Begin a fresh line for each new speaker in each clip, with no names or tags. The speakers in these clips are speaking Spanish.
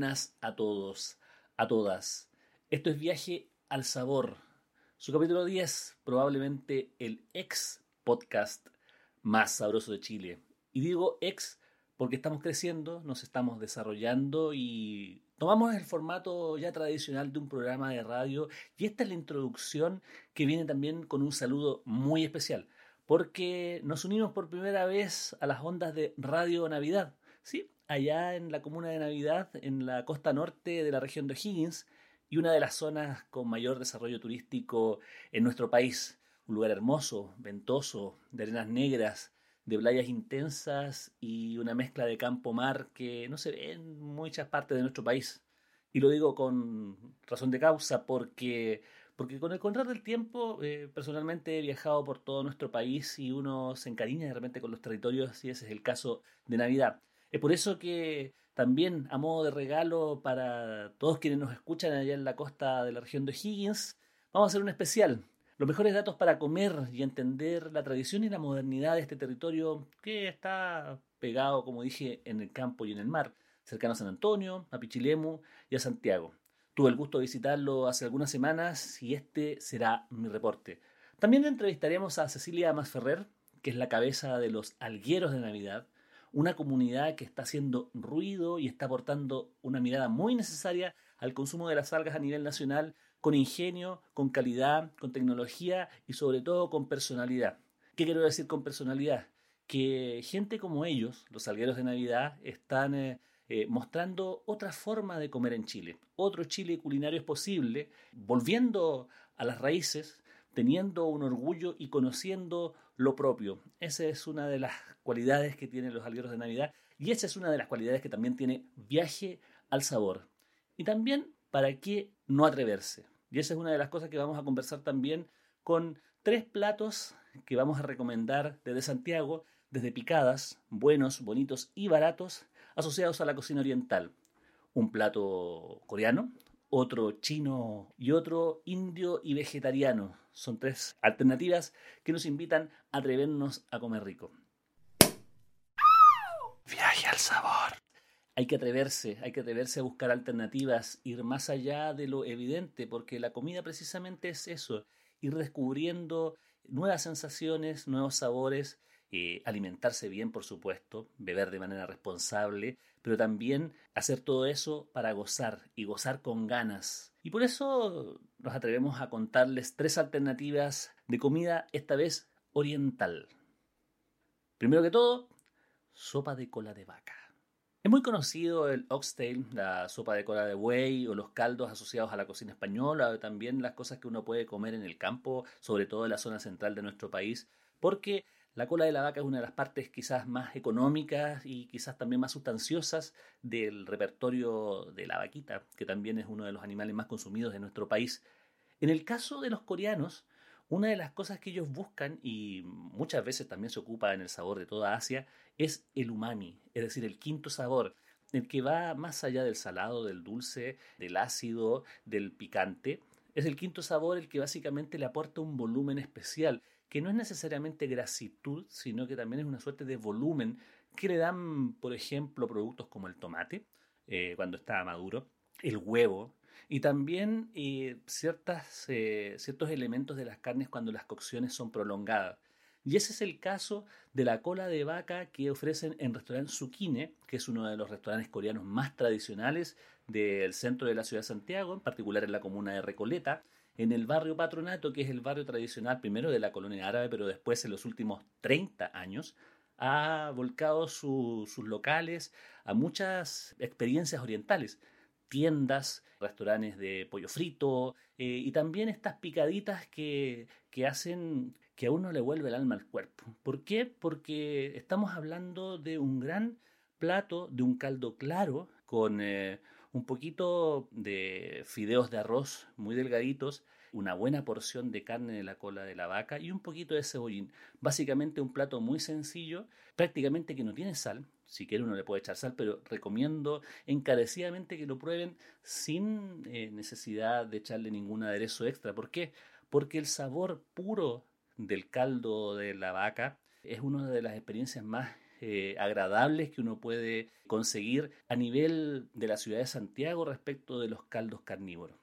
buenas a todos, a todas. Esto es Viaje al Sabor, su capítulo 10, probablemente el ex podcast más sabroso de Chile. Y digo ex porque estamos creciendo, nos estamos desarrollando y tomamos el formato ya tradicional de un programa de radio y esta es la introducción que viene también con un saludo muy especial porque nos unimos por primera vez a las ondas de Radio Navidad. Sí, allá en la comuna de Navidad, en la costa norte de la región de O'Higgins, y una de las zonas con mayor desarrollo turístico en nuestro país. Un lugar hermoso, ventoso, de arenas negras, de playas intensas y una mezcla de campo-mar que no se ve en muchas partes de nuestro país. Y lo digo con razón de causa porque, porque con el contrato del tiempo, eh, personalmente he viajado por todo nuestro país y uno se encariña de repente con los territorios y ese es el caso de Navidad. Es por eso que también a modo de regalo para todos quienes nos escuchan allá en la costa de la región de Higgins, vamos a hacer un especial. Los mejores datos para comer y entender la tradición y la modernidad de este territorio que está pegado, como dije, en el campo y en el mar, cercano a San Antonio, a Pichilemu y a Santiago. Tuve el gusto de visitarlo hace algunas semanas y este será mi reporte. También entrevistaremos a Cecilia Masferrer, que es la cabeza de los algueros de Navidad, una comunidad que está haciendo ruido y está aportando una mirada muy necesaria al consumo de las algas a nivel nacional con ingenio, con calidad, con tecnología y sobre todo con personalidad. ¿Qué quiero decir con personalidad? Que gente como ellos, los algueros de Navidad, están eh, eh, mostrando otra forma de comer en Chile. Otro Chile culinario es posible, volviendo a las raíces, teniendo un orgullo y conociendo lo propio. Esa es una de las cualidades que tienen los algueros de Navidad y esa es una de las cualidades que también tiene viaje al sabor. Y también para qué no atreverse. Y esa es una de las cosas que vamos a conversar también con tres platos que vamos a recomendar desde Santiago, desde picadas, buenos, bonitos y baratos, asociados a la cocina oriental. Un plato coreano, otro chino y otro indio y vegetariano. Son tres alternativas que nos invitan a atrevernos a comer rico. Viaje al sabor. Hay que atreverse, hay que atreverse a buscar alternativas, ir más allá de lo evidente, porque la comida precisamente es eso, ir descubriendo nuevas sensaciones, nuevos sabores, eh, alimentarse bien, por supuesto, beber de manera responsable, pero también hacer todo eso para gozar y gozar con ganas. Y por eso nos atrevemos a contarles tres alternativas de comida, esta vez oriental. Primero que todo, sopa de cola de vaca. Es muy conocido el oxtail, la sopa de cola de buey o los caldos asociados a la cocina española, o también las cosas que uno puede comer en el campo, sobre todo en la zona central de nuestro país, porque la cola de la vaca es una de las partes quizás más económicas y quizás también más sustanciosas del repertorio de la vaquita, que también es uno de los animales más consumidos de nuestro país. En el caso de los coreanos, una de las cosas que ellos buscan y muchas veces también se ocupa en el sabor de toda Asia es el umami, es decir, el quinto sabor, el que va más allá del salado, del dulce, del ácido, del picante. Es el quinto sabor el que básicamente le aporta un volumen especial, que no es necesariamente grasitud, sino que también es una suerte de volumen que le dan, por ejemplo, productos como el tomate, eh, cuando está maduro, el huevo, y también eh, ciertas, eh, ciertos elementos de las carnes cuando las cocciones son prolongadas. Y ese es el caso de la cola de vaca que ofrecen en restaurante Zucchine, que es uno de los restaurantes coreanos más tradicionales del centro de la ciudad de Santiago, en particular en la comuna de Recoleta, en el barrio Patronato, que es el barrio tradicional primero de la colonia árabe, pero después en los últimos 30 años ha volcado sus locales a muchas experiencias orientales tiendas, restaurantes de pollo frito eh, y también estas picaditas que, que hacen que a uno le vuelve el alma al cuerpo. ¿Por qué? Porque estamos hablando de un gran plato de un caldo claro con eh, un poquito de fideos de arroz muy delgaditos, una buena porción de carne de la cola de la vaca y un poquito de cebollín. Básicamente un plato muy sencillo, prácticamente que no tiene sal. Si quiere uno le puede echar sal, pero recomiendo encarecidamente que lo prueben sin eh, necesidad de echarle ningún aderezo extra. ¿Por qué? Porque el sabor puro del caldo de la vaca es una de las experiencias más eh, agradables que uno puede conseguir a nivel de la ciudad de Santiago respecto de los caldos carnívoros.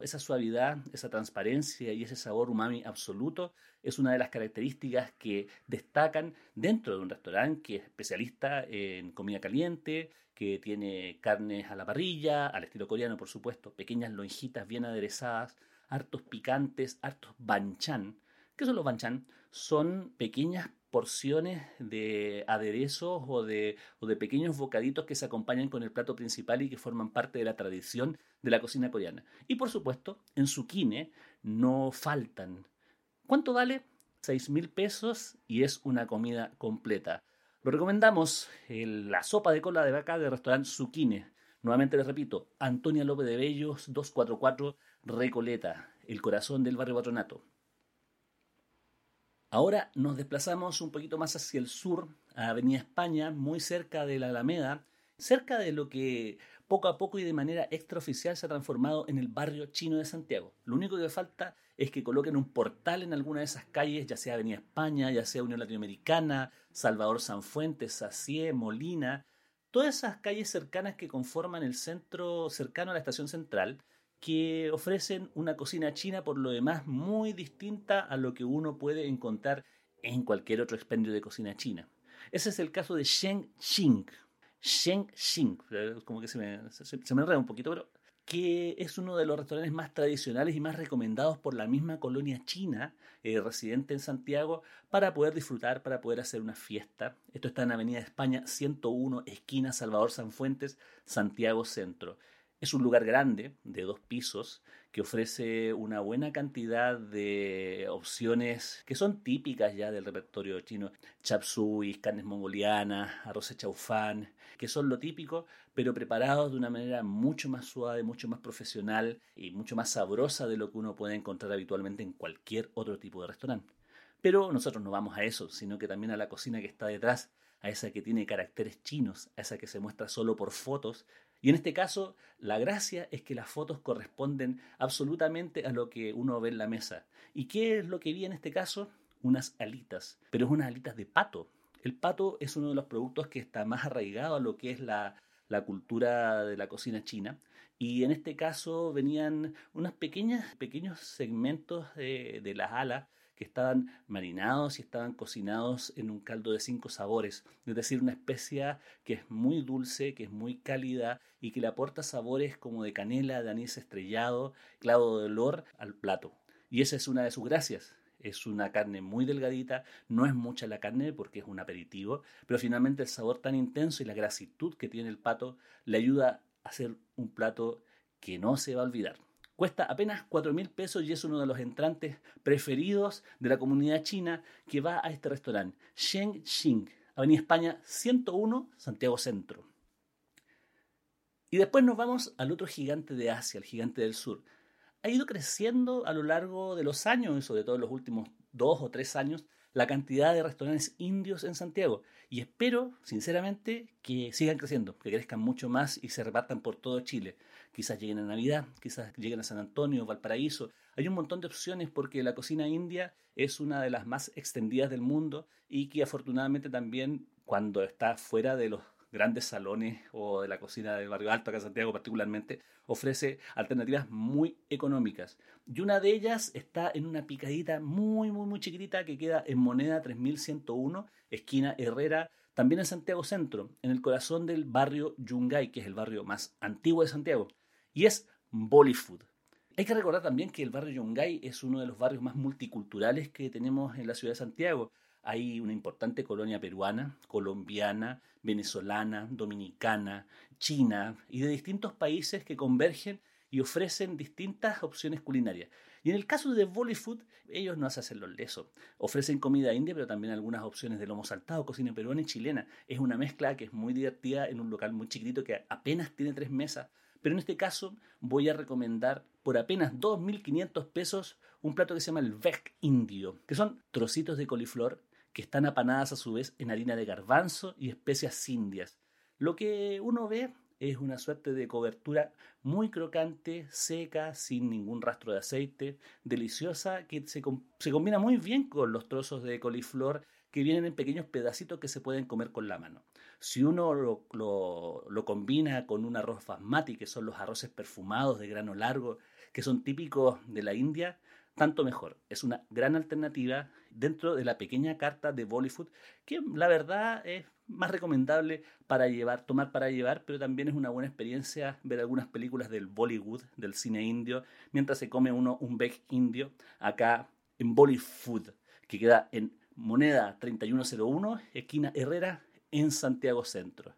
Esa suavidad, esa transparencia y ese sabor umami absoluto es una de las características que destacan dentro de un restaurante que es especialista en comida caliente, que tiene carnes a la parrilla, al estilo coreano por supuesto, pequeñas lonjitas bien aderezadas, hartos picantes, hartos banchan. ¿Qué son los banchan? Son pequeñas porciones de aderezos o de, o de pequeños bocaditos que se acompañan con el plato principal y que forman parte de la tradición de la cocina coreana. Y por supuesto, en su kine no faltan. ¿Cuánto vale? 6 mil pesos y es una comida completa. Lo recomendamos, la sopa de cola de vaca del restaurante Zucchine. Nuevamente les repito, Antonia López de Bellos, 244 Recoleta, el corazón del barrio Patronato. Ahora nos desplazamos un poquito más hacia el sur, a Avenida España, muy cerca de la Alameda, cerca de lo que poco a poco y de manera extraoficial se ha transformado en el barrio chino de Santiago. Lo único que falta es que coloquen un portal en alguna de esas calles, ya sea Avenida España, ya sea Unión Latinoamericana, Salvador Sanfuentes, Sacié, Molina, todas esas calles cercanas que conforman el centro cercano a la estación central, que ofrecen una cocina china por lo demás muy distinta a lo que uno puede encontrar en cualquier otro expendio de cocina china. Ese es el caso de Sheng Xing. Sheng Xing, como que se me, se, me enreda un poquito, pero que es uno de los restaurantes más tradicionales y más recomendados por la misma colonia china eh, residente en Santiago para poder disfrutar, para poder hacer una fiesta. Esto está en Avenida España 101, esquina Salvador Sanfuentes, Santiago Centro. Es un lugar grande, de dos pisos, que ofrece una buena cantidad de opciones que son típicas ya del repertorio chino. Chap suey, carnes mongolianas, arroz chaufán, que son lo típico, pero preparados de una manera mucho más suave, mucho más profesional y mucho más sabrosa de lo que uno puede encontrar habitualmente en cualquier otro tipo de restaurante. Pero nosotros no vamos a eso, sino que también a la cocina que está detrás, a esa que tiene caracteres chinos, a esa que se muestra solo por fotos y en este caso, la gracia es que las fotos corresponden absolutamente a lo que uno ve en la mesa. ¿Y qué es lo que vi en este caso? Unas alitas, pero es unas alitas de pato. El pato es uno de los productos que está más arraigado a lo que es la, la cultura de la cocina china. Y en este caso venían unos pequeños, pequeños segmentos de, de las alas que estaban marinados y estaban cocinados en un caldo de cinco sabores, es decir, una especia que es muy dulce, que es muy cálida y que le aporta sabores como de canela, de anís estrellado, clavo de olor al plato. Y esa es una de sus gracias. Es una carne muy delgadita, no es mucha la carne porque es un aperitivo, pero finalmente el sabor tan intenso y la grasitud que tiene el pato le ayuda a hacer un plato que no se va a olvidar. Cuesta apenas 4 mil pesos y es uno de los entrantes preferidos de la comunidad china que va a este restaurante, Sheng Xing, Avenida España 101, Santiago Centro. Y después nos vamos al otro gigante de Asia, el gigante del sur. Ha ido creciendo a lo largo de los años, y sobre todo en los últimos dos o tres años, la cantidad de restaurantes indios en Santiago. Y espero, sinceramente, que sigan creciendo, que crezcan mucho más y se repartan por todo Chile quizás lleguen a Navidad, quizás lleguen a San Antonio, Valparaíso. Hay un montón de opciones porque la cocina india es una de las más extendidas del mundo y que afortunadamente también cuando está fuera de los grandes salones o de la cocina del barrio alto, acá en Santiago particularmente, ofrece alternativas muy económicas. Y una de ellas está en una picadita muy, muy, muy chiquitita que queda en Moneda 3101, esquina Herrera, también en Santiago Centro, en el corazón del barrio Yungay, que es el barrio más antiguo de Santiago y es Bollywood. Hay que recordar también que el barrio Yungay es uno de los barrios más multiculturales que tenemos en la ciudad de Santiago. Hay una importante colonia peruana, colombiana, venezolana, dominicana, china y de distintos países que convergen y ofrecen distintas opciones culinarias. Y en el caso de Bollywood, ellos no hacen los lesos. Ofrecen comida india, pero también algunas opciones de lomo saltado, cocina peruana y chilena. Es una mezcla que es muy divertida en un local muy chiquitito que apenas tiene tres mesas. Pero en este caso voy a recomendar por apenas 2.500 pesos un plato que se llama el veg indio, que son trocitos de coliflor que están apanadas a su vez en harina de garbanzo y especias indias. Lo que uno ve es una suerte de cobertura muy crocante, seca, sin ningún rastro de aceite, deliciosa, que se, combina muy bien con los trozos de coliflor que vienen en pequeños pedacitos que se pueden comer con la mano. Si uno lo, combina con un arroz basmati, que son los arroces perfumados de grano largo, que son típicos de la India, tanto mejor. Es una gran alternativa dentro de la pequeña carta de Bollywood, que la verdad es más recomendable para llevar, tomar para llevar, pero también es una buena experiencia ver algunas películas del Bollywood, del cine indio, mientras se come uno un veg indio acá en Bollywood, que queda en Moneda 3101, esquina Herrera, en Santiago Centro.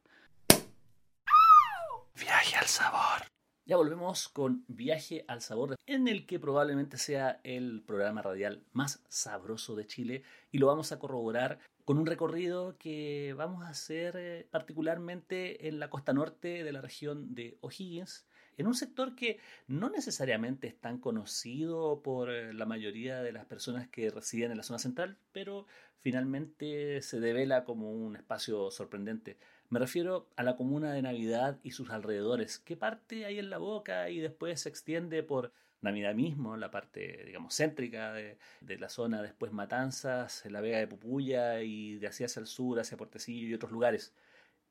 Viaje al sabor. Ya volvemos con Viaje al Sabor, en el que probablemente sea el programa radial más sabroso de Chile y lo vamos a corroborar con un recorrido que vamos a hacer eh, particularmente en la costa norte de la región de O'Higgins, en un sector que no necesariamente es tan conocido por eh, la mayoría de las personas que residen en la zona central, pero finalmente se devela como un espacio sorprendente. Me refiero a la comuna de Navidad y sus alrededores, que parte ahí en la boca y después se extiende por Navidad mismo, la parte, digamos, céntrica de, la zona, después Matanzas, la Vega de Pupuya y de hacia hacia el sur, hacia Portecillo y otros lugares.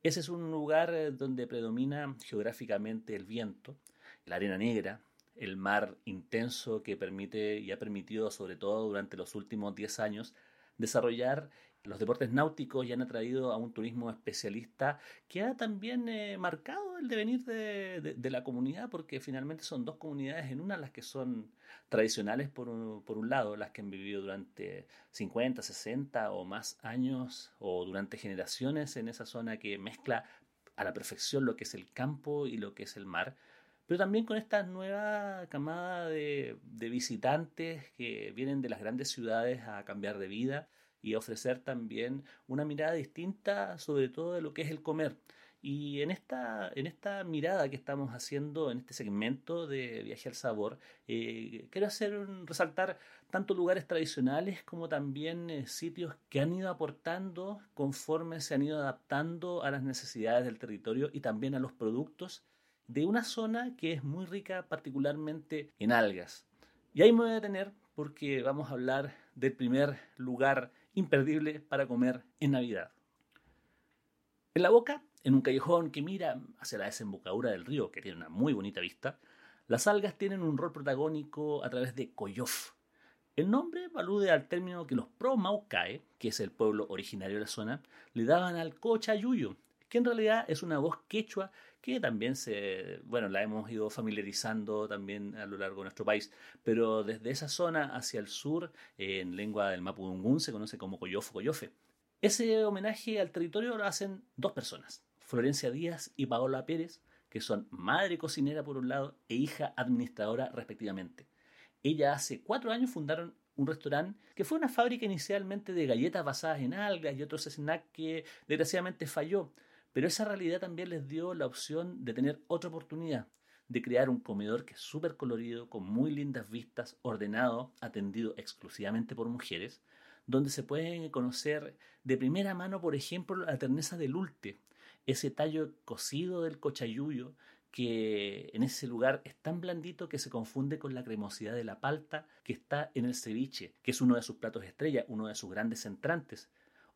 Ese es un lugar eh, donde predomina geográficamente el viento, la arena negra, el mar intenso que permite y ha permitido, sobre todo durante los últimos 10 años, desarrollar los deportes náuticos ya han atraído a un turismo especialista que ha también eh, marcado el devenir de, la comunidad, porque finalmente son dos comunidades en una, las que son tradicionales por un, por un lado, las que han vivido durante 50, 60 o más años o durante generaciones en esa zona que mezcla a la perfección lo que es el campo y lo que es el mar pero también con esta nueva camada de, de, visitantes que vienen de las grandes ciudades a cambiar de vida y ofrecer también una mirada distinta sobre todo de lo que es el comer. Y en esta, en esta mirada que estamos haciendo en este segmento de Viaje al Sabor, eh, quiero hacer resaltar tanto lugares tradicionales como también eh, sitios que han ido aportando conforme se han ido adaptando a las necesidades del territorio y también a los productos de una zona que es muy rica particularmente en algas. Y ahí me voy a detener porque vamos a hablar del primer lugar imperdible para comer en Navidad. En la boca, en un callejón que mira hacia la desembocadura del río, que tiene una muy bonita vista, las algas tienen un rol protagónico a través de Coyof. El nombre alude al término que los pro-Maucae, que es el pueblo originario de la zona, le daban al cochayuyo, que en realidad es una voz quechua que también se, bueno, la hemos ido familiarizando también a lo largo de nuestro país, pero desde esa zona hacia el sur, en lengua del Mapudungún, se conoce como Coyofo Coyofe. Ese homenaje al territorio lo hacen dos personas, Florencia Díaz y Paola Pérez, que son madre cocinera por un lado e hija administradora respectivamente. Ella hace cuatro años fundaron un restaurante que fue una fábrica inicialmente de galletas basadas en algas y otros snacks que desgraciadamente falló, pero esa realidad también les dio la opción de tener otra oportunidad, de crear un comedor que es súper colorido, con muy lindas vistas, ordenado, atendido exclusivamente por mujeres, donde se pueden conocer de primera mano, por ejemplo, la terneza del ulte, ese tallo cocido del cochayuyo que en ese lugar es tan blandito que se confunde con la cremosidad de la palta que está en el ceviche, que es uno de sus platos estrella, uno de sus grandes entrantes,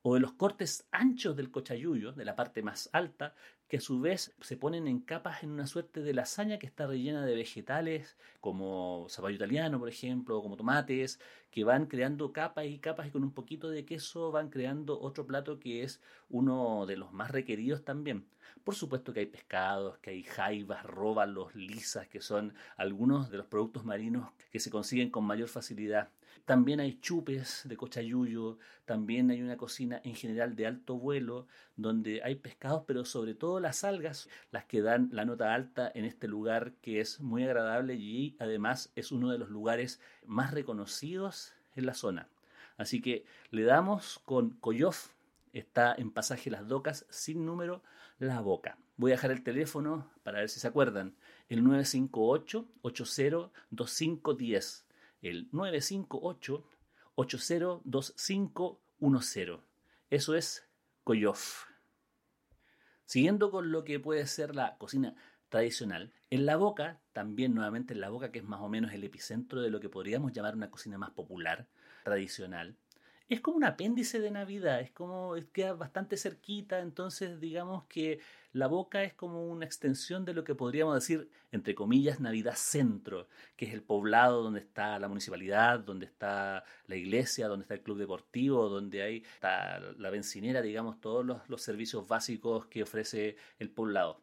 o de los cortes anchos del cochayuyo, de la parte más alta, que a su vez se ponen en capas en una suerte de lasaña que está rellena de vegetales, como zapallo italiano, por ejemplo, o como tomates, que van creando capas y capas y con un poquito de queso van creando otro plato que es uno de los más requeridos también. Por supuesto que hay pescados, que hay jaivas, róbalos, lisas, que son algunos de los productos marinos que se consiguen con mayor facilidad. También hay chupes de cochayuyo, también hay una cocina en general de alto vuelo, donde hay pescados, pero sobre todo las algas, las que dan la nota alta en este lugar que es muy agradable y además es uno de los lugares más reconocidos en la zona. Así que le damos con Coyof, está en pasaje Las Docas, sin número, La Boca. Voy a dejar el teléfono para ver si se acuerdan. El 958-802510 el 958-802510. Eso es Coyof. Siguiendo con lo que puede ser la cocina tradicional, en la boca, también nuevamente en la boca, que es más o menos el epicentro de lo que podríamos llamar una cocina más popular, tradicional, es como un apéndice de Navidad, es como queda bastante cerquita, entonces digamos que la boca es como una extensión de lo que podríamos decir, entre comillas, Navidad Centro, que es el poblado donde está la municipalidad, donde está la iglesia, donde está el club deportivo, donde hay está la bencinera, digamos, todos los, los servicios básicos que ofrece el poblado.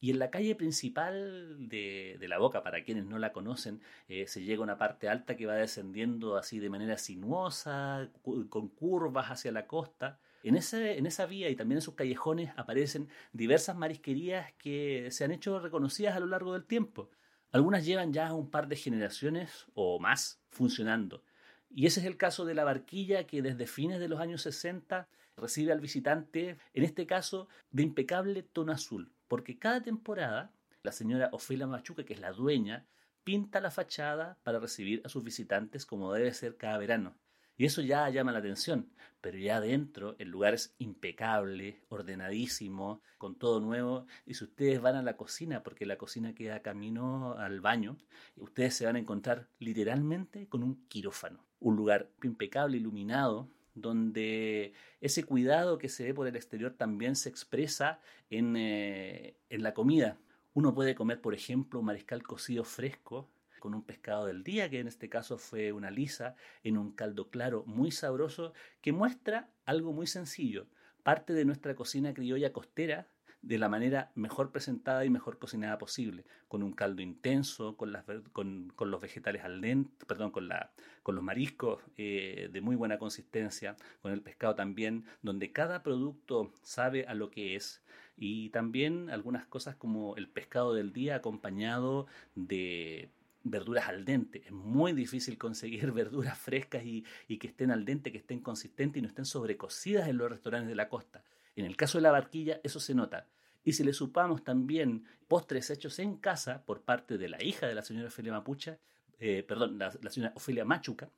Y en la calle principal de, la boca, para quienes no la conocen, eh, se llega a una parte alta que va descendiendo así de manera sinuosa, con curvas hacia la costa. En, en esa vía y también en sus callejones aparecen diversas marisquerías que se han hecho reconocidas a lo largo del tiempo. Algunas llevan ya un par de generaciones o más funcionando. Y ese es el caso de la barquilla que desde fines de los años 60 recibe al visitante, en este caso, de impecable tono azul porque cada temporada la señora Ofelia Machuca, que es la dueña, pinta la fachada para recibir a sus visitantes como debe ser cada verano. Y eso ya llama la atención, pero ya adentro el lugar es impecable, ordenadísimo, con todo nuevo. Y si ustedes van a la cocina, porque la cocina queda camino al baño, ustedes se van a encontrar literalmente con un quirófano. Un lugar impecable, iluminado, donde ese cuidado que se ve por el exterior también se expresa en, eh, en la comida. Uno puede comer, por ejemplo, un mariscal cocido fresco con un pescado del día, que en este caso fue una lisa, en un caldo claro muy sabroso, que muestra algo muy sencillo, parte de nuestra cocina criolla costera, de la manera mejor presentada y mejor cocinada posible, con un caldo intenso, con, los vegetales al dente, perdón, con, los mariscos eh, de muy buena consistencia, con el pescado también, donde cada producto sabe a lo que es y también algunas cosas como el pescado del día acompañado de verduras al dente. Es muy difícil conseguir verduras frescas y, que estén al dente, que estén consistentes y no estén sobrecocidas en los restaurantes de la costa. En el caso de la barquilla, eso se nota. Y si le supamos también postres hechos en casa por parte de la hija de la señora Ofelia Mapucha, eh, perdón, la, señora Ofelia Machuca,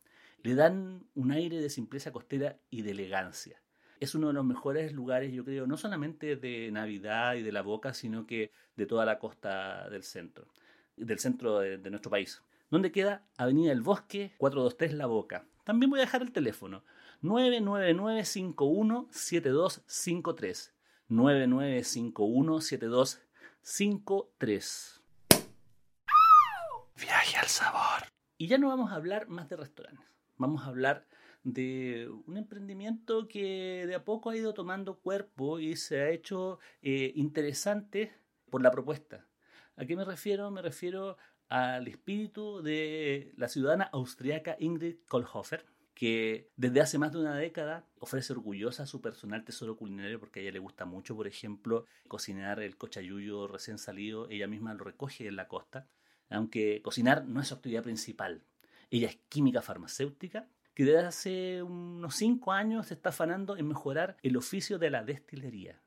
le dan un aire de simpleza costera y de elegancia. Es uno de los mejores lugares, yo creo, no solamente de Navidad y de la Boca, sino que de toda la costa del centro, del centro de, de nuestro país. ¿Dónde queda? Avenida El Bosque, 423 La Boca. También voy a dejar el teléfono, 999517253. 99517253. Viaje al sabor. Y ya no vamos a hablar más de restaurantes. Vamos a hablar de un emprendimiento que de a poco ha ido tomando cuerpo y se ha hecho eh, interesante por la propuesta. ¿A qué me refiero? Me refiero al espíritu de la ciudadana austriaca Ingrid Kohlhofer, que desde hace más de una década ofrece orgullosa su personal tesoro culinario porque a ella le gusta mucho, por ejemplo, cocinar el cochayuyo recién salido, ella misma lo recoge en la costa, aunque cocinar no es su actividad principal. Ella es química farmacéutica que desde hace unos cinco años se está afanando en mejorar el oficio de la destilería.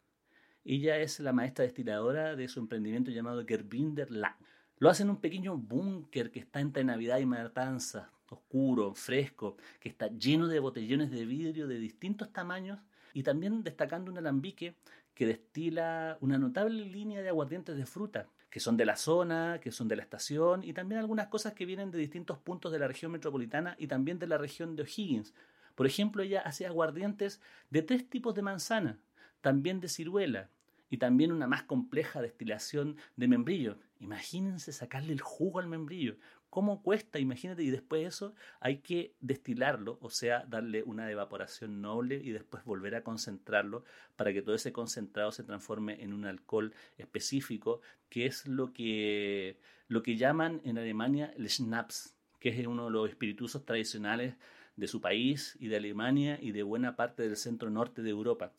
Ella es la maestra destiladora de su emprendimiento llamado Gerbinder Lang. Lo hace en un pequeño búnker que está entre Navidad y Matanza, oscuro, fresco, que está lleno de botellones de vidrio de distintos tamaños y también destacando un alambique que destila una notable línea de aguardientes de fruta, que son de la zona, que son de la estación y también algunas cosas que vienen de distintos puntos de la región metropolitana y también de la región de O'Higgins. Por ejemplo, ella hace aguardientes de tres tipos de manzana, también de ciruela y también una más compleja destilación de membrillo. Imagínense sacarle el jugo al membrillo. Cómo cuesta, imagínate, y después de eso hay que destilarlo, o sea, darle una evaporación noble y después volver a concentrarlo para que todo ese concentrado se transforme en un alcohol específico, que es lo que, lo que llaman en Alemania el Schnaps, que es uno de los espirituosos tradicionales de su país y de Alemania y de buena parte del centro norte de Europa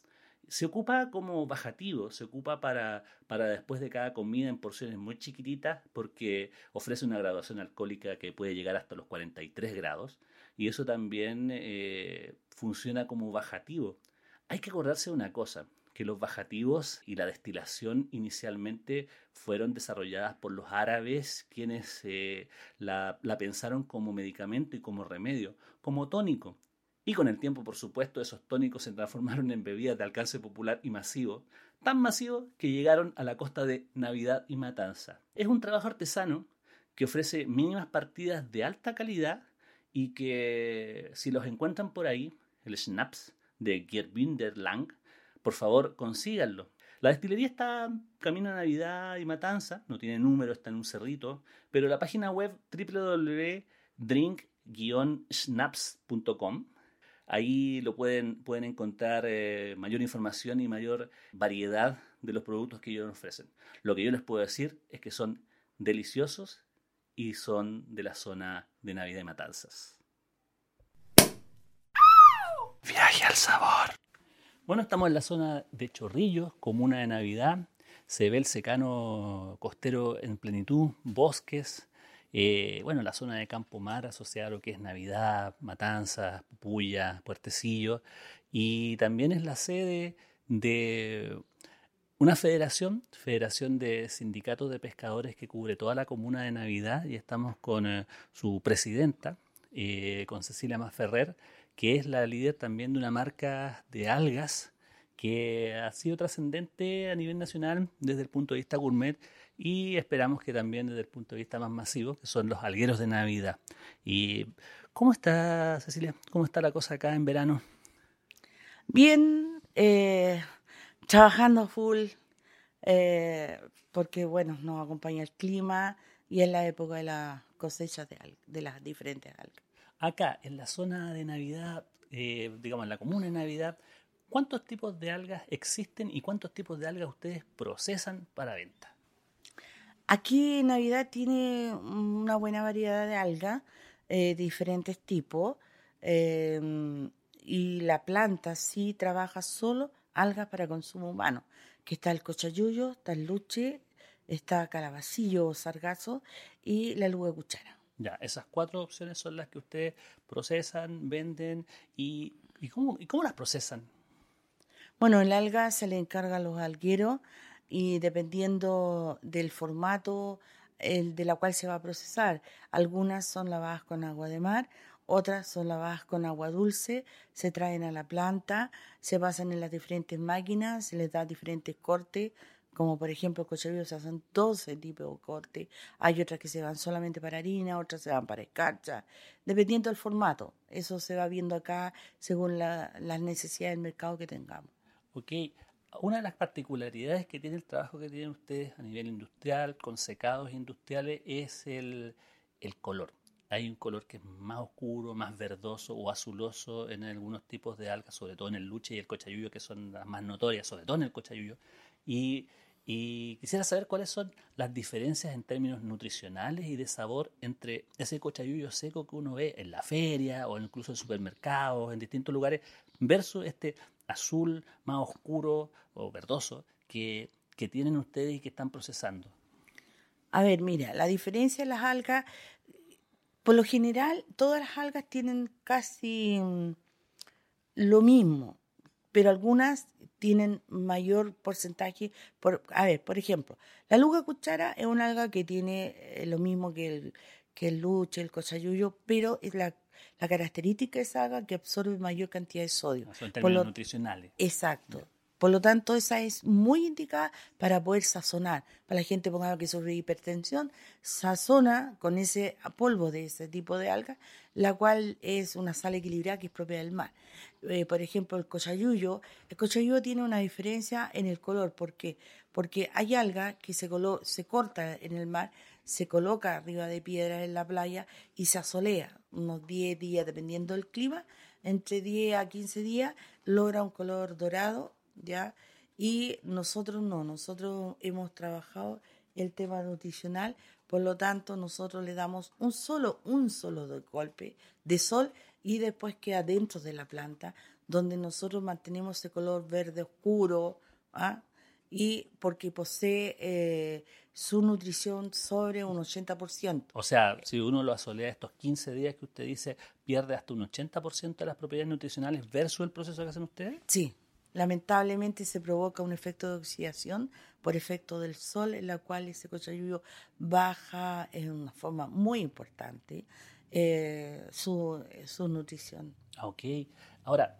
se ocupa como bajativo, se ocupa para, para después de cada comida en porciones muy chiquititas porque ofrece una graduación alcohólica que puede llegar hasta los 43 grados y eso también eh, funciona como bajativo. Hay que acordarse de una cosa, que los bajativos y la destilación inicialmente fueron desarrolladas por los árabes quienes eh, la, la pensaron como medicamento y como remedio, como tónico. Y con el tiempo, por supuesto, esos tónicos se transformaron en bebidas de alcance popular y masivo, tan masivo que llegaron a la costa de Navidad y Matanza. Es un trabajo artesano que ofrece mínimas partidas de alta y que si los encuentran por ahí, el Schnaps de Gerbinder Lang, por favor consíganlo. La destilería está camino a Navidad y Matanza, no tiene número, está en un cerrito, pero la página web www.drink-schnaps.com Ahí lo pueden, pueden encontrar eh, mayor información y mayor variedad de los productos que ellos ofrecen. Lo que yo les puedo decir es que son deliciosos y son de la zona de Navidad y Matanzas. Viaje al sabor. Bueno, estamos en la zona de Chorrillos, comuna de Navidad. Se ve el secano costero en plenitud, bosques, eh, bueno, la zona de Campo Mar asociada a lo que es Navidad, Matanzas, Puya, Puertecillo, y también es la sede de una federación, Federación de Sindicatos de Pescadores que cubre toda la comuna de Navidad, y estamos con eh, su presidenta, eh, con Cecilia Masferrer, que es la líder también de una marca de algas que ha sido trascendente a nivel nacional desde el punto de vista gourmet y esperamos que también desde el punto de vista más masivo, que son los algueros de Navidad. ¿Y cómo está, Cecilia? ¿Cómo está la cosa acá en verano?
Bien, eh, trabajando full, eh, porque bueno, nos acompaña el clima y es la época de las cosechas de, de las diferentes algas.
Acá, en la zona de Navidad, eh, digamos en la comuna de Navidad, ¿cuántos tipos de algas existen y cuántos tipos de algas ustedes procesan para venta?
Aquí Navidad tiene una buena variedad de algas, eh, diferentes tipos, em, y la planta sí trabaja solo algas para consumo humano, que está el cochayuyo, está el luche, está calabacillo o sargazo y la luga cuchara.
Ya, esas cuatro opciones son las que ustedes procesan, venden y, y, cómo, y cómo las procesan.
Bueno, el alga se le encarga a los algueros y dependiendo del formato el de la cual se va a procesar. Algunas son lavadas con agua de mar, otras son lavadas con agua dulce, se traen a la planta, se pasan en las diferentes máquinas, se les da diferentes cortes, como por ejemplo cochabrillo se hacen 12 tipos de cortes, hay otras que se van solamente para harina, otras se van para escarcha, dependiendo del formato. Eso se va viendo acá según la, las necesidades del mercado que tengamos.
Ok, una de las particularidades que tiene el trabajo que tienen ustedes a nivel industrial, con secados industriales, es el, color. Hay un color que es más oscuro, más verdoso o azuloso en algunos tipos de algas, sobre todo en el luche y el cochayuyo, que son las más notorias, sobre todo en el cochayuyo. Y, y quisiera saber cuáles son las diferencias en términos nutricionales y de sabor entre ese cochayuyo seco que uno ve en la feria o incluso en supermercados, en distintos lugares, versus este azul más oscuro o verdoso que, que tienen ustedes y que están procesando?
A ver, mira, la diferencia de las algas, por lo general, todas las algas tienen casi mm, lo mismo, pero algunas tienen mayor porcentaje. Por, a ver, por ejemplo, la luga cuchara es una alga que tiene eh, lo mismo que el, que el luche, el cochayuyo, pero es la la característica es alga que absorbe mayor cantidad de sodio.
Son términos nutricionales.
Exacto. Por lo tanto, esa es muy indicada para poder sazonar. Para la gente ponga que sufre hipertensión, sazona con ese polvo de ese tipo de alga, la cual es una sal equilibrada que es propia del mar. Eh, por ejemplo, el cochayuyo. El cochayuyo tiene una diferencia en el color. ¿Por qué? Porque hay alga que se, se corta en el mar se coloca arriba de piedras en la playa y se asolea unos 10 días, dependiendo del clima, entre 10 a 15 días, logra un color dorado, ¿ya? Y nosotros no, nosotros hemos trabajado el tema nutricional, por lo tanto nosotros le damos un solo, un solo golpe de sol y después queda dentro de la planta, donde nosotros mantenemos ese color verde oscuro, ¿ah? Y porque posee eh, su nutrición sobre un 80%.
O sea, si uno lo asolea estos 15 días que usted dice, pierde hasta un 80% de las propiedades nutricionales versus el proceso que hacen ustedes.
Sí, lamentablemente se provoca un efecto de oxidación por efecto del sol, en la cual ese cochayuyo baja en una forma muy importante eh, su, su nutrición.
Ok. Ahora,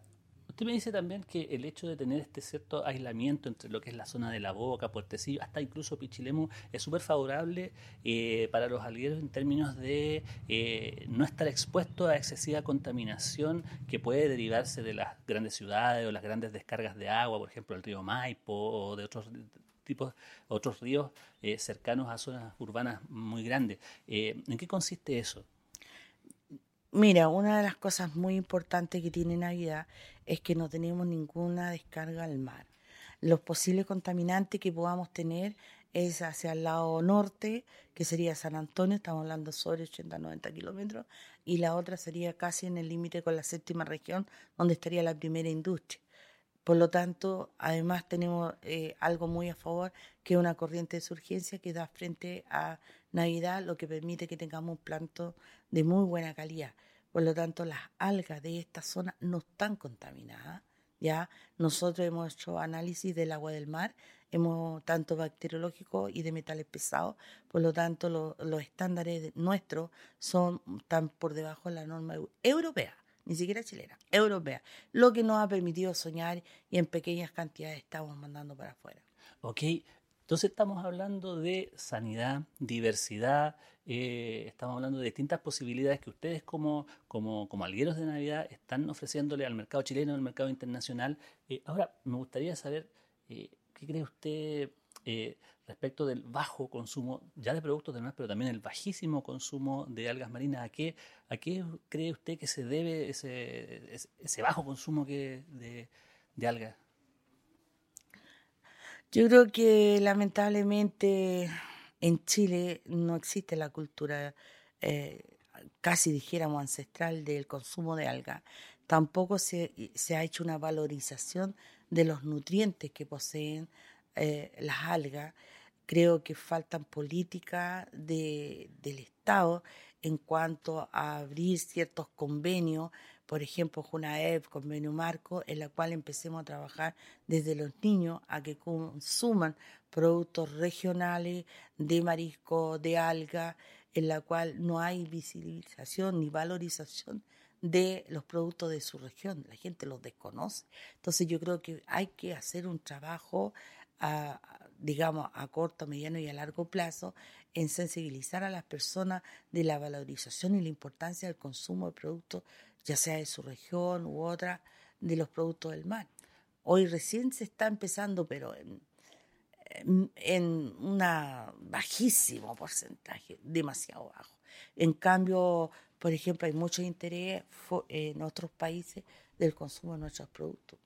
Usted me dice también que el hecho de tener este cierto aislamiento entre lo que es la zona de la boca, Puertecillo, hasta incluso Pichilemu, es súper favorable eh, para los algueros en términos de eh, no estar expuesto a excesiva contaminación que puede derivarse de las grandes ciudades o las grandes descargas de agua, por ejemplo, el río Maipo o de otros tipos, otros ríos eh, cercanos a zonas urbanas muy grandes. ¿En qué consiste eso?
Mira, una de las cosas muy importantes que tiene Navidad es que no tenemos ninguna descarga al mar. Los posibles contaminantes que podamos tener es hacia el lado norte, que sería San Antonio, estamos hablando sobre 80-90 kilómetros, y la otra sería casi en el límite con la séptima región, donde estaría la primera industria. Por lo tanto, además tenemos eh, algo muy a favor, que es una corriente de surgencia que da frente a Navidad, lo que permite que tengamos un planto de muy buena calidad. Por lo tanto, las algas de esta zona no están contaminadas. Ya nosotros hemos hecho análisis del agua del mar, hemos tanto bacteriológico y de metales pesados, por lo tanto los estándares nuestros son tan por debajo de la norma europea, ni siquiera chilena, europea, lo que nos ha permitido soñar y en pequeñas cantidades estamos mandando para afuera.
Ok, entonces estamos hablando de sanidad, diversidad, eh, estamos hablando de distintas posibilidades que ustedes como, como, como algueros de Navidad están ofreciéndole al mercado chileno, al mercado internacional. Eh, ahora, me gustaría saber, eh, ¿qué cree usted respecto del bajo consumo ya de productos de mar, pero también el bajísimo consumo de algas marinas? ¿A qué, a qué cree usted que se debe ese, ese, bajo consumo que, de, de algas?
Yo creo que lamentablemente en Chile no existe la cultura, eh, casi dijéramos ancestral, del consumo de algas. Tampoco se, ha hecho una valorización de los nutrientes que poseen eh, las algas. Creo que faltan políticas del Estado en cuanto a abrir ciertos convenios por ejemplo, Junaep, convenio marco, en la cual empecemos a trabajar desde los niños a que consuman productos regionales de marisco, de alga, en la cual no hay visibilización ni valorización de los productos de su región. La gente los desconoce. Entonces yo creo que hay que hacer un trabajo, digamos, a corto, mediano y a largo plazo en sensibilizar a las personas de la valorización y la importancia del consumo de productos ya sea de su región u otra, de los productos del mar. Hoy recién se está empezando, pero en, en, un bajísimo porcentaje, demasiado bajo. En cambio, por ejemplo, hay mucho interés en otros países del consumo de nuestros productos.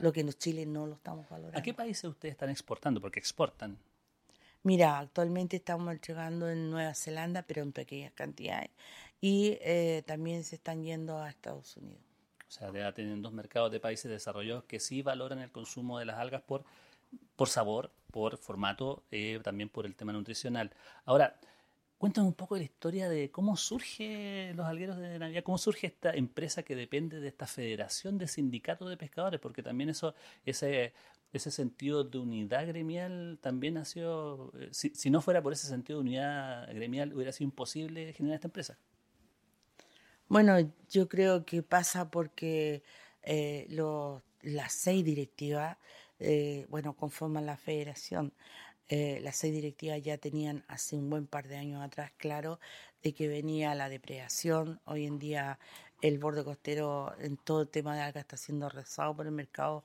Lo que en Chile no lo estamos valorando.
¿A qué países ustedes están exportando? Porque exportan.
Mira, actualmente estamos entregando en Nueva Zelanda, pero en pequeñas cantidades y eh, también se están yendo a Estados Unidos.
O sea, ya tienen dos mercados de países desarrollados que sí valoran el consumo de las algas por, por sabor, por formato, eh, también por el tema nutricional. Ahora, cuéntame un poco de la historia de cómo surge los algueros de Navidad, cómo surge esta empresa que depende de esta federación de sindicatos de pescadores, porque también eso, ese, ese sentido de unidad gremial también ha sido, eh, si, si no fuera por ese sentido de unidad gremial, hubiera sido imposible generar esta empresa.
Bueno, yo creo que pasa porque eh, las seis directivas, eh, bueno, conforman la federación. Eh, las seis directivas ya tenían hace un buen par de años atrás claro de que venía la depredación. Hoy en día el borde costero en todo el tema de alga está siendo rezado por el mercado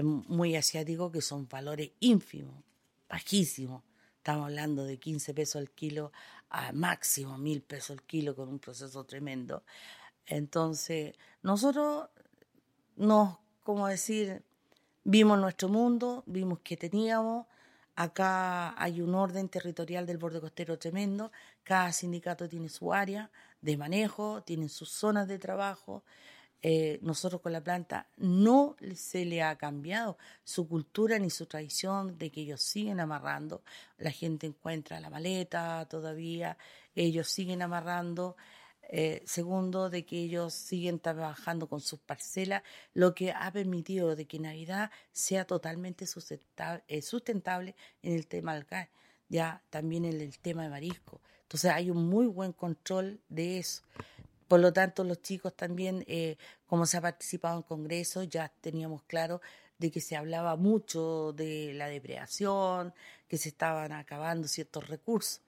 muy asiático, que son valores ínfimos, bajísimos estamos hablando de 15 pesos el kilo a máximo mil pesos el kilo con un proceso tremendo. Entonces, nosotros nos, como decir, vimos nuestro mundo, vimos que teníamos, acá hay un orden territorial del borde costero tremendo, cada sindicato tiene su área de manejo, tienen sus zonas de trabajo, eh, nosotros con la planta no se le ha cambiado su cultura ni su tradición de que ellos siguen amarrando. La gente encuentra la maleta todavía, ellos siguen amarrando. Eh, segundo, de que ellos siguen trabajando con sus parcelas, lo que ha permitido de que Navidad sea totalmente sustentable, eh, sustentable en el tema del gas, ya también en el tema de marisco. Entonces hay un muy buen control de eso. Por lo tanto, los chicos también, eh, como se ha participado en congresos, ya teníamos claro de que se hablaba mucho de la depredación, que se estaban acabando ciertos recursos.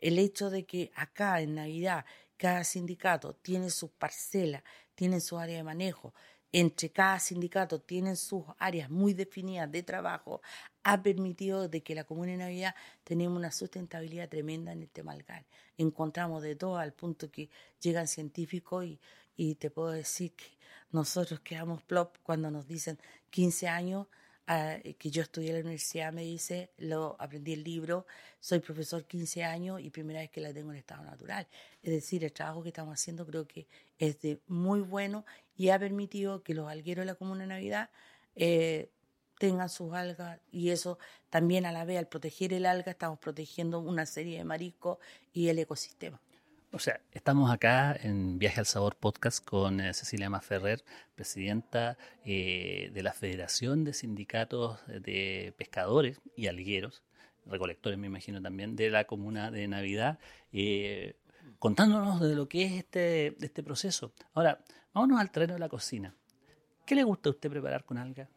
El hecho de que acá en Navidad cada sindicato tiene sus parcelas, tiene su área de manejo, entre cada sindicato tienen sus áreas muy definidas de trabajo, ha permitido de que la Comuna de Navidad tenemos una sustentabilidad tremenda en el tema Encontramos de todo al punto que llegan científicos y, y te puedo decir que nosotros quedamos plop cuando nos dicen 15 años Ah, que yo estudié en la universidad, me dice, lo aprendí el libro, soy profesor 15 años y primera vez que la tengo en estado natural. Es decir, el trabajo que estamos haciendo creo que es de muy bueno y ha permitido que los algueros de la Comuna de Navidad eh, tengan sus algas y eso también a la vez al proteger el alga estamos protegiendo una serie de mariscos y el ecosistema.
O sea, estamos acá en Viaje al Sabor Podcast con eh, Cecilia Maferrer, presidenta eh, de la Federación de Sindicatos de Pescadores y Algueros, recolectores me imagino también, de la Comuna de Navidad, eh, contándonos de lo que es este, este proceso. Ahora, vámonos al terreno de la cocina. ¿Qué le gusta a usted preparar con alga?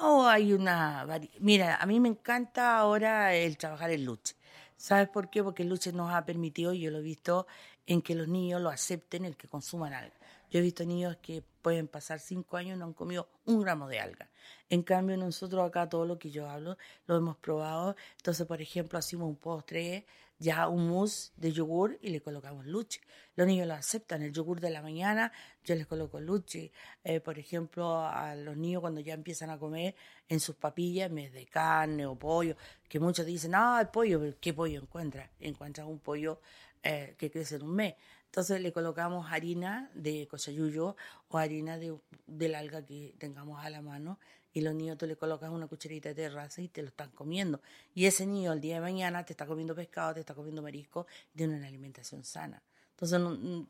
Oh, hay una... Mira, a mí me encanta ahora el trabajar en lucha ¿Sabes por qué? Porque Luche nos ha permitido, y yo lo he visto, en que los niños lo acepten, el que consuman alga. Yo he visto niños que pueden pasar cinco años y no han comido un gramo de alga. En cambio, nosotros acá todo lo que yo hablo lo hemos probado. Entonces, por ejemplo, hacemos un postre ya un mousse de yogur y le colocamos luche. Los niños lo aceptan. El yogur de la mañana yo les coloco luche. Eh, por ejemplo, a los niños cuando ya empiezan a comer en sus papillas, en vez de carne o pollo, que muchos dicen, ah, el pollo, ¿qué pollo encuentra? Encuentra un pollo eh, que crece en un mes. Entonces le colocamos harina de cochayuyo o harina de, del alga que tengamos a la mano y los niños tú le colocas una cucharita de terraza y te lo están comiendo. Y ese niño el día de mañana te está comiendo pescado, te está comiendo marisco, tiene una alimentación sana. Entonces,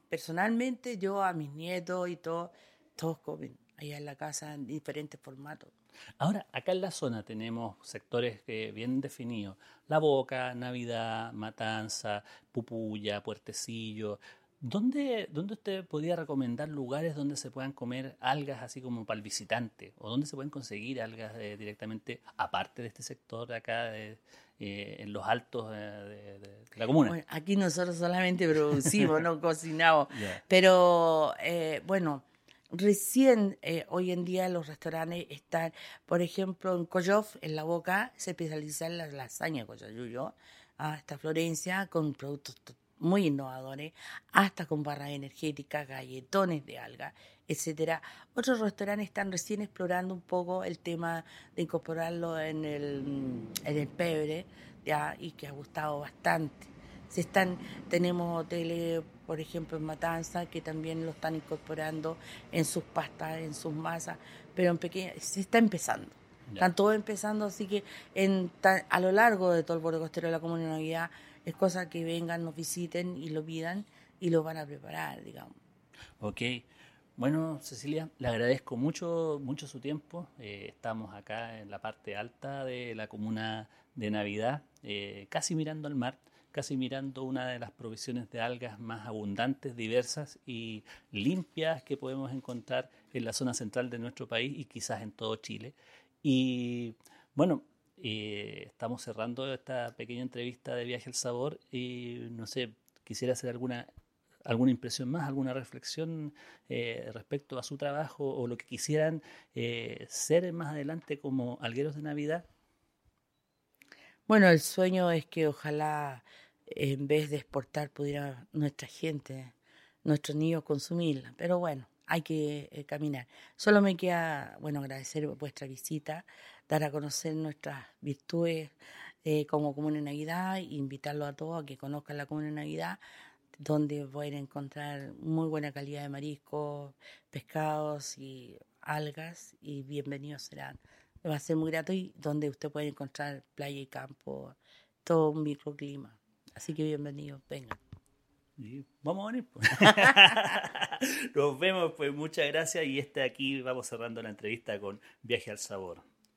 personalmente yo a mis nietos y todos, todos comen allá en la casa en diferentes formatos.
Ahora, acá en la zona tenemos sectores bien definidos. La Boca, Navidad, Matanza, Pupuya, Puertecillo. ¿Dónde, ¿Dónde usted podría recomendar lugares donde se puedan comer algas así como para el visitante? ¿O dónde se pueden conseguir algas eh, directamente, aparte de este sector acá, eh, en los altos de, la comuna?
aquí nosotros solamente producimos, no cocinamos. Pero eh, bueno, recién hoy en día los restaurantes están, por ejemplo, en Coyof, en La Boca, se especializa en la lasaña Coyayuyo, hasta Florencia, con productos muy innovadores, hasta con barras energéticas, galletones de alga, etcétera. Otros restaurantes están recién explorando un poco el tema de incorporarlo en el, en el pebre, ya, y que ha gustado bastante. Se están, tenemos hoteles, por ejemplo, en Matanza, que también lo están incorporando en sus pastas, en sus masas, pero en pequeña, se está empezando. Están todos empezando, así que en, a lo largo de todo el borde costero de la comunidad es cosa que vengan, nos visiten y lo pidan y lo van a preparar, digamos.
Ok. Bueno, Cecilia, le agradezco mucho, mucho su tiempo. Eh, estamos acá en la parte alta de la comuna de Navidad, eh, casi mirando al mar, casi mirando una de las provisiones de algas más abundantes, diversas y limpias que podemos encontrar en la zona central de nuestro país y quizás en todo Chile. Y bueno, eh, estamos cerrando esta pequeña entrevista de Viaje al Sabor y no sé, quisiera hacer alguna alguna impresión más, alguna reflexión eh, respecto a su trabajo o lo que quisieran eh, ser más adelante como algueros de Navidad.
Bueno, el sueño es que ojalá en vez de exportar pudiera nuestra gente, nuestros niños consumirla. Pero bueno, hay que eh, caminar. Solo me queda, bueno, agradecer vuestra visita, dar a conocer nuestras virtudes eh, como Comuna Navidad, invitarlo a todos a que conozcan la Comuna Navidad, donde pueden encontrar muy buena calidad de mariscos, pescados y algas, y bienvenidos serán. Va a ser muy grato y donde usted puede encontrar playa y campo, todo un microclima. Así que bienvenidos, vengan.
vamos a venir. Pues. Nos vemos, pues muchas gracias y este aquí vamos cerrando la entrevista con Viaje al Sabor.